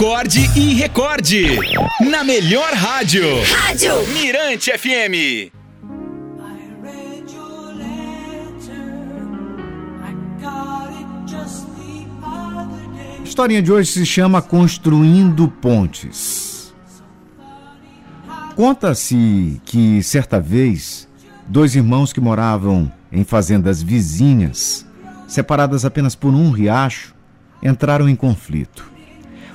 Acorde e recorde. Na melhor rádio. Rádio Mirante FM. A historinha de hoje se chama Construindo Pontes. Conta-se que, certa vez, dois irmãos que moravam em fazendas vizinhas, separadas apenas por um riacho, entraram em conflito.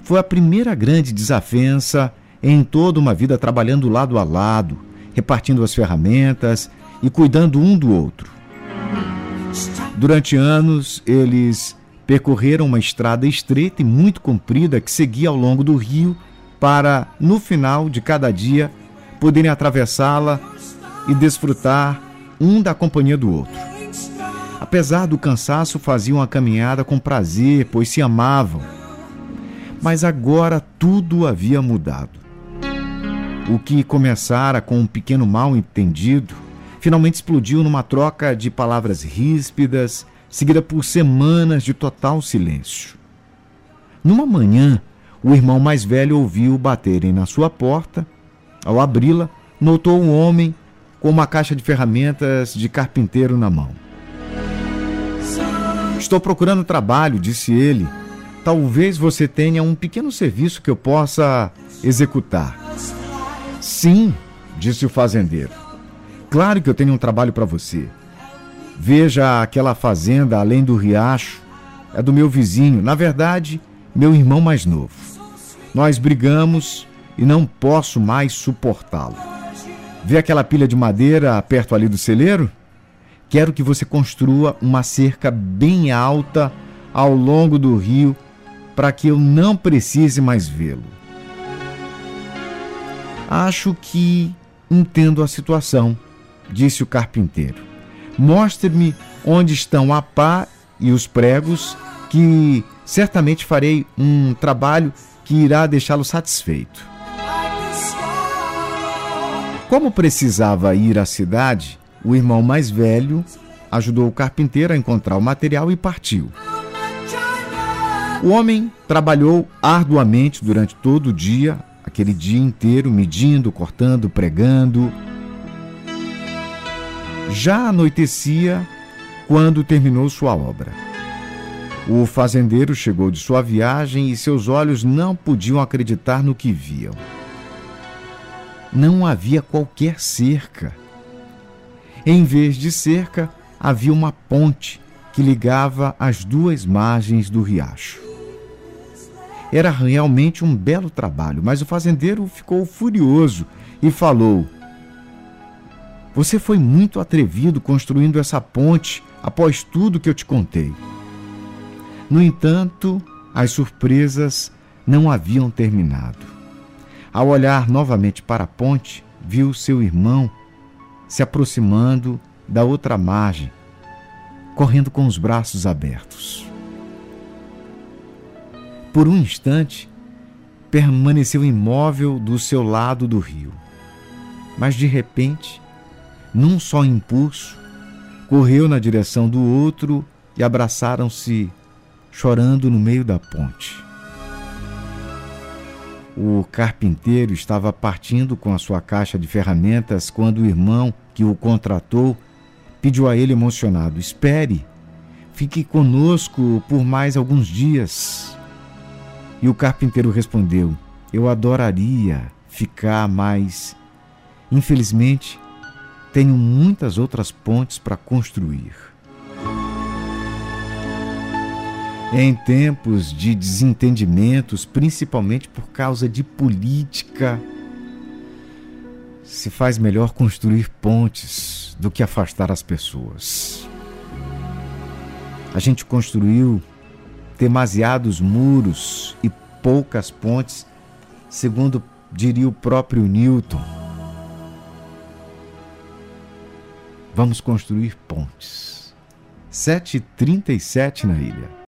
Foi a primeira grande desavença em toda uma vida trabalhando lado a lado, repartindo as ferramentas e cuidando um do outro. Durante anos, eles percorreram uma estrada estreita e muito comprida que seguia ao longo do rio para, no final de cada dia, poderem atravessá-la e desfrutar um da companhia do outro. Apesar do cansaço, faziam a caminhada com prazer, pois se amavam. Mas agora tudo havia mudado. O que começara com um pequeno mal-entendido finalmente explodiu numa troca de palavras ríspidas, seguida por semanas de total silêncio. Numa manhã, o irmão mais velho ouviu baterem na sua porta. Ao abri-la, notou um homem com uma caixa de ferramentas de carpinteiro na mão. Estou procurando trabalho, disse ele. Talvez você tenha um pequeno serviço que eu possa executar. Sim, disse o fazendeiro. Claro que eu tenho um trabalho para você. Veja aquela fazenda além do riacho. É do meu vizinho, na verdade, meu irmão mais novo. Nós brigamos e não posso mais suportá-lo. Vê aquela pilha de madeira perto ali do celeiro? Quero que você construa uma cerca bem alta ao longo do rio para que eu não precise mais vê-lo. Acho que entendo a situação, disse o carpinteiro. Mostre-me onde estão a pá e os pregos, que certamente farei um trabalho que irá deixá-lo satisfeito. Como precisava ir à cidade, o irmão mais velho ajudou o carpinteiro a encontrar o material e partiu. O homem trabalhou arduamente durante todo o dia, aquele dia inteiro, medindo, cortando, pregando. Já anoitecia quando terminou sua obra. O fazendeiro chegou de sua viagem e seus olhos não podiam acreditar no que viam. Não havia qualquer cerca. Em vez de cerca, havia uma ponte que ligava as duas margens do riacho. Era realmente um belo trabalho, mas o fazendeiro ficou furioso e falou: Você foi muito atrevido construindo essa ponte após tudo que eu te contei. No entanto, as surpresas não haviam terminado. Ao olhar novamente para a ponte, viu seu irmão se aproximando da outra margem, correndo com os braços abertos. Por um instante, permaneceu imóvel do seu lado do rio. Mas de repente, num só impulso, correu na direção do outro e abraçaram-se, chorando no meio da ponte. O carpinteiro estava partindo com a sua caixa de ferramentas quando o irmão que o contratou pediu a ele emocionado: Espere, fique conosco por mais alguns dias. E o carpinteiro respondeu: Eu adoraria ficar, mas infelizmente tenho muitas outras pontes para construir. Em tempos de desentendimentos, principalmente por causa de política, se faz melhor construir pontes do que afastar as pessoas. A gente construiu demasiados muros e poucas pontes, segundo diria o próprio Newton. Vamos construir pontes. 7h37 na ilha.